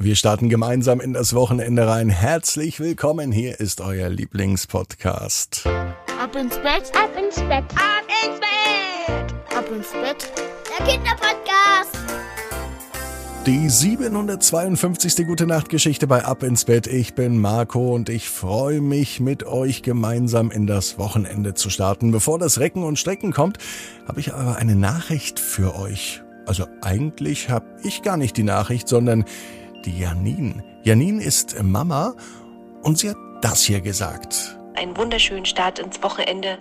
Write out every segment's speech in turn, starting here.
Wir starten gemeinsam in das Wochenende rein. Herzlich willkommen. Hier ist euer Lieblingspodcast. Ab ins Bett, ab ins Bett, ab ins Bett, ab ins Bett. Der Kinderpodcast. Die 752. Gute Nacht Geschichte bei Ab ins Bett. Ich bin Marco und ich freue mich mit euch gemeinsam in das Wochenende zu starten. Bevor das Recken und Strecken kommt, habe ich aber eine Nachricht für euch. Also eigentlich habe ich gar nicht die Nachricht, sondern die Janine. Janine ist Mama und sie hat das hier gesagt einen wunderschönen Start ins Wochenende.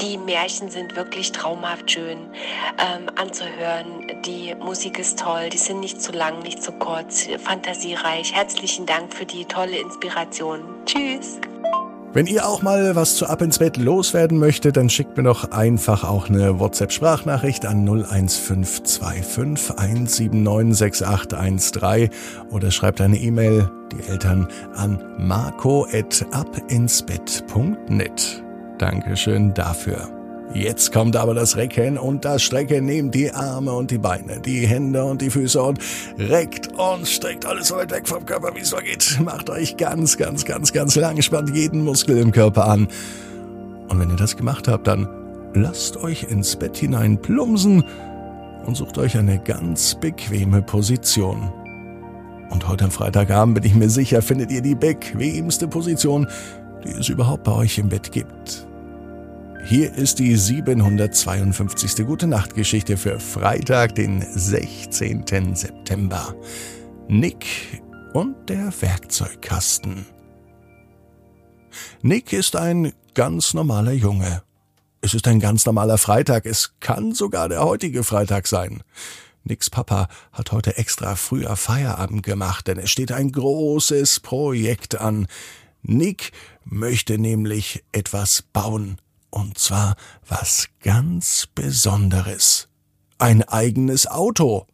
Die Märchen sind wirklich traumhaft schön ähm, anzuhören. Die Musik ist toll, die sind nicht zu lang, nicht zu kurz, fantasiereich. Herzlichen Dank für die tolle Inspiration. Tschüss. Wenn ihr auch mal was zu Ab ins Bett loswerden möchtet, dann schickt mir doch einfach auch eine WhatsApp-Sprachnachricht an 01525 179 6813 oder schreibt eine E-Mail, die Eltern, an marco.abinsbett.net. Dankeschön dafür. Jetzt kommt aber das Recken und das Strecken. Nehmt die Arme und die Beine, die Hände und die Füße und reckt und streckt alles so weit weg vom Körper, wie es so geht. Macht euch ganz, ganz, ganz, ganz lang, spannt jeden Muskel im Körper an. Und wenn ihr das gemacht habt, dann lasst euch ins Bett hinein plumsen und sucht euch eine ganz bequeme Position. Und heute am Freitagabend bin ich mir sicher, findet ihr die bequemste Position, die es überhaupt bei euch im Bett gibt. Hier ist die 752. Gute Nacht Geschichte für Freitag, den 16. September. Nick und der Werkzeugkasten. Nick ist ein ganz normaler Junge. Es ist ein ganz normaler Freitag, es kann sogar der heutige Freitag sein. Nicks Papa hat heute extra früher Feierabend gemacht, denn es steht ein großes Projekt an. Nick möchte nämlich etwas bauen. Und zwar was ganz Besonderes. Ein eigenes Auto.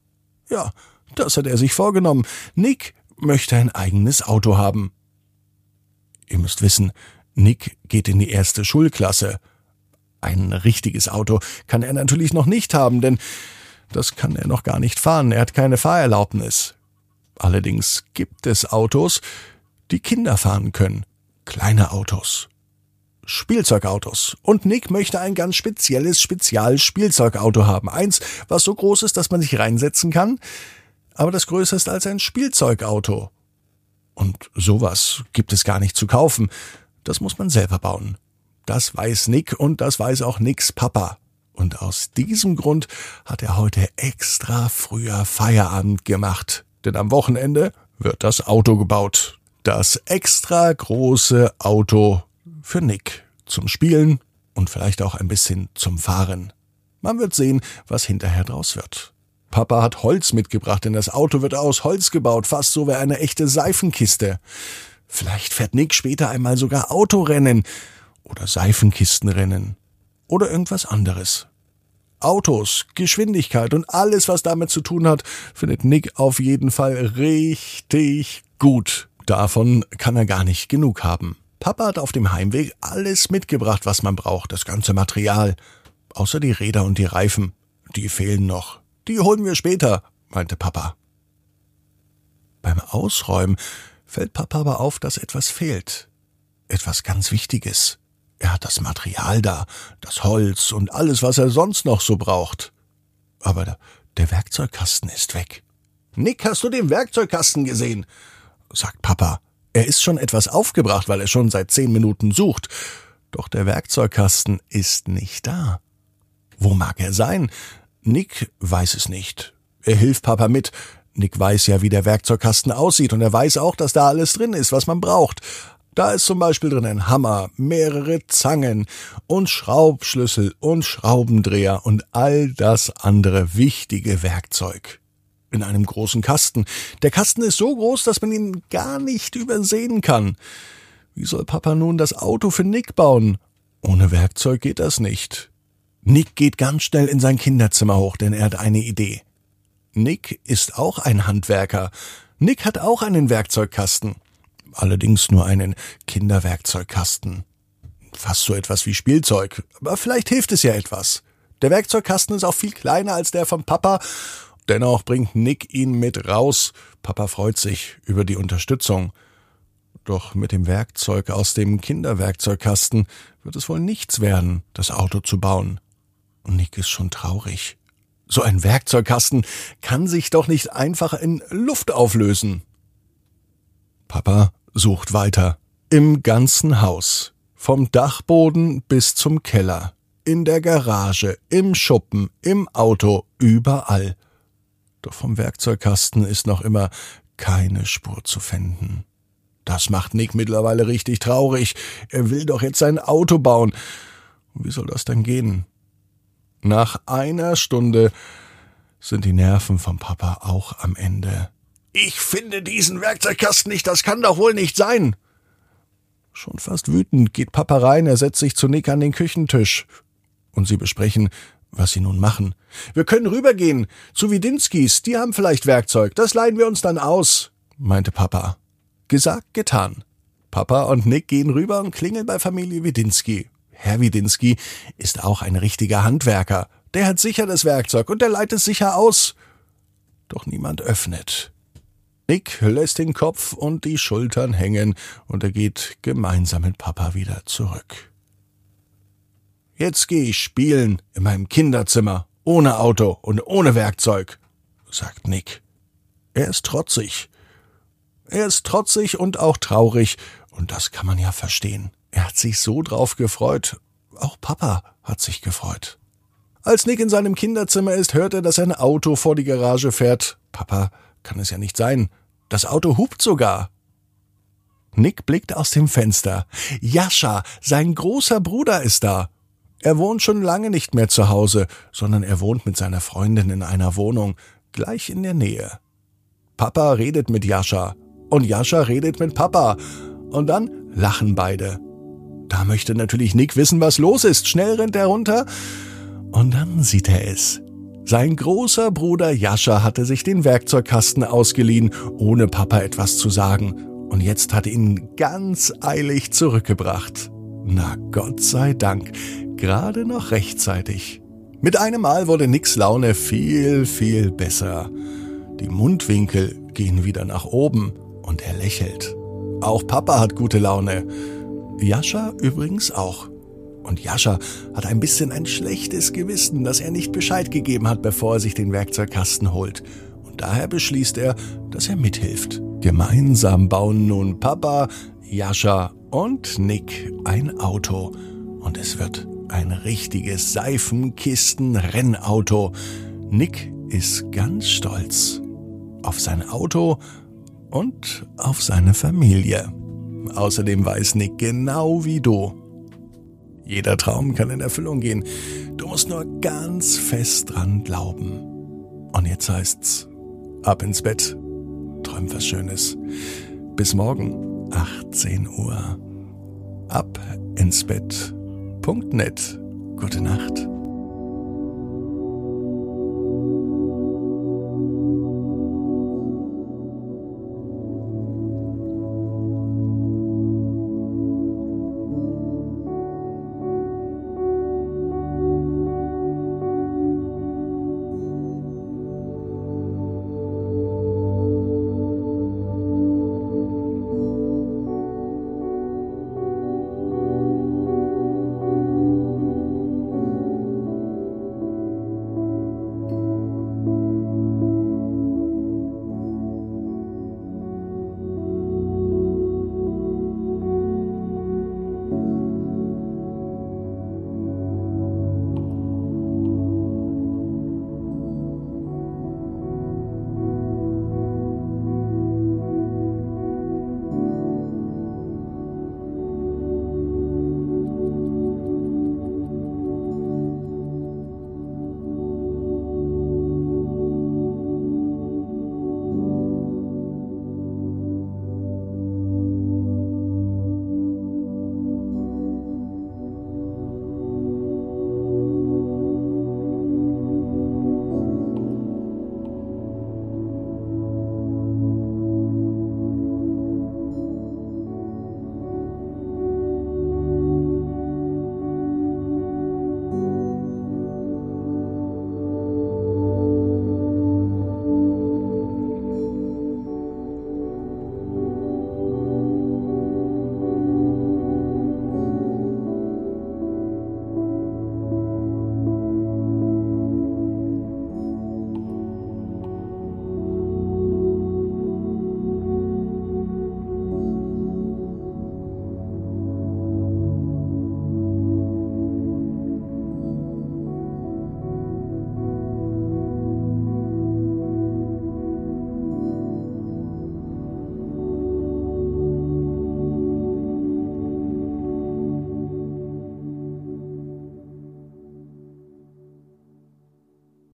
Ja, das hat er sich vorgenommen. Nick möchte ein eigenes Auto haben. Ihr müsst wissen, Nick geht in die erste Schulklasse. Ein richtiges Auto kann er natürlich noch nicht haben, denn das kann er noch gar nicht fahren. Er hat keine Fahrerlaubnis. Allerdings gibt es Autos, die Kinder fahren können. Kleine Autos. Spielzeugautos. Und Nick möchte ein ganz spezielles Spezialspielzeugauto haben. Eins, was so groß ist, dass man sich reinsetzen kann, aber das größer ist als ein Spielzeugauto. Und sowas gibt es gar nicht zu kaufen. Das muss man selber bauen. Das weiß Nick und das weiß auch Nicks Papa. Und aus diesem Grund hat er heute extra früher Feierabend gemacht. Denn am Wochenende wird das Auto gebaut. Das extra große Auto für Nick zum Spielen und vielleicht auch ein bisschen zum Fahren. Man wird sehen, was hinterher draus wird. Papa hat Holz mitgebracht, denn das Auto wird aus Holz gebaut, fast so wie eine echte Seifenkiste. Vielleicht fährt Nick später einmal sogar Autorennen oder Seifenkistenrennen oder irgendwas anderes. Autos, Geschwindigkeit und alles, was damit zu tun hat, findet Nick auf jeden Fall richtig gut. Davon kann er gar nicht genug haben. Papa hat auf dem Heimweg alles mitgebracht, was man braucht, das ganze Material. Außer die Räder und die Reifen. Die fehlen noch. Die holen wir später, meinte Papa. Beim Ausräumen fällt Papa aber auf, dass etwas fehlt. Etwas ganz Wichtiges. Er hat das Material da, das Holz und alles, was er sonst noch so braucht. Aber der, Werkzeugkasten ist weg. Nick, hast du den Werkzeugkasten gesehen? sagt Papa. Er ist schon etwas aufgebracht, weil er schon seit zehn Minuten sucht. Doch der Werkzeugkasten ist nicht da. Wo mag er sein? Nick weiß es nicht. Er hilft Papa mit. Nick weiß ja, wie der Werkzeugkasten aussieht und er weiß auch, dass da alles drin ist, was man braucht. Da ist zum Beispiel drin ein Hammer, mehrere Zangen und Schraubschlüssel und Schraubendreher und all das andere wichtige Werkzeug in einem großen Kasten. Der Kasten ist so groß, dass man ihn gar nicht übersehen kann. Wie soll Papa nun das Auto für Nick bauen? Ohne Werkzeug geht das nicht. Nick geht ganz schnell in sein Kinderzimmer hoch, denn er hat eine Idee. Nick ist auch ein Handwerker. Nick hat auch einen Werkzeugkasten. Allerdings nur einen Kinderwerkzeugkasten. Fast so etwas wie Spielzeug. Aber vielleicht hilft es ja etwas. Der Werkzeugkasten ist auch viel kleiner als der von Papa Dennoch bringt Nick ihn mit raus. Papa freut sich über die Unterstützung. Doch mit dem Werkzeug aus dem Kinderwerkzeugkasten wird es wohl nichts werden, das Auto zu bauen. Und Nick ist schon traurig. So ein Werkzeugkasten kann sich doch nicht einfach in Luft auflösen. Papa sucht weiter. Im ganzen Haus. Vom Dachboden bis zum Keller. In der Garage, im Schuppen, im Auto, überall. Doch vom Werkzeugkasten ist noch immer keine Spur zu finden. Das macht Nick mittlerweile richtig traurig. Er will doch jetzt sein Auto bauen. Wie soll das denn gehen? Nach einer Stunde sind die Nerven vom Papa auch am Ende. Ich finde diesen Werkzeugkasten nicht, das kann doch wohl nicht sein. Schon fast wütend geht Papa rein, er setzt sich zu Nick an den Küchentisch. Und sie besprechen, was sie nun machen. Wir können rübergehen, zu Widinskis, die haben vielleicht Werkzeug, das leihen wir uns dann aus, meinte Papa. Gesagt, getan. Papa und Nick gehen rüber und klingeln bei Familie Widinski. Herr Widinski ist auch ein richtiger Handwerker. Der hat sicher das Werkzeug und der leitet es sicher aus. Doch niemand öffnet. Nick lässt den Kopf und die Schultern hängen und er geht gemeinsam mit Papa wieder zurück. Jetzt gehe ich spielen in meinem Kinderzimmer, ohne Auto und ohne Werkzeug, sagt Nick. Er ist trotzig. Er ist trotzig und auch traurig, und das kann man ja verstehen. Er hat sich so drauf gefreut. Auch Papa hat sich gefreut. Als Nick in seinem Kinderzimmer ist, hört er, dass ein Auto vor die Garage fährt. Papa kann es ja nicht sein. Das Auto hupt sogar. Nick blickt aus dem Fenster. Jascha, sein großer Bruder, ist da. Er wohnt schon lange nicht mehr zu Hause, sondern er wohnt mit seiner Freundin in einer Wohnung, gleich in der Nähe. Papa redet mit Jascha und Jascha redet mit Papa. Und dann lachen beide. Da möchte natürlich Nick wissen, was los ist. Schnell rennt er runter und dann sieht er es. Sein großer Bruder Jascha hatte sich den Werkzeugkasten ausgeliehen, ohne Papa etwas zu sagen, und jetzt hat ihn ganz eilig zurückgebracht. Na Gott sei Dank, gerade noch rechtzeitig. Mit einem Mal wurde Nicks Laune viel, viel besser. Die Mundwinkel gehen wieder nach oben und er lächelt. Auch Papa hat gute Laune. Jascha übrigens auch. Und Jascha hat ein bisschen ein schlechtes Gewissen, dass er nicht Bescheid gegeben hat, bevor er sich den Werkzeugkasten holt. Und daher beschließt er, dass er mithilft. Gemeinsam bauen nun Papa, Jascha und Nick ein Auto. Und es wird ein richtiges Seifenkisten-Rennauto. Nick ist ganz stolz auf sein Auto und auf seine Familie. Außerdem weiß Nick genau wie du. Jeder Traum kann in Erfüllung gehen. Du musst nur ganz fest dran glauben. Und jetzt heißt's, ab ins Bett, träum was Schönes. Bis morgen, 18 Uhr. Ab ins Bett. Gute Nacht.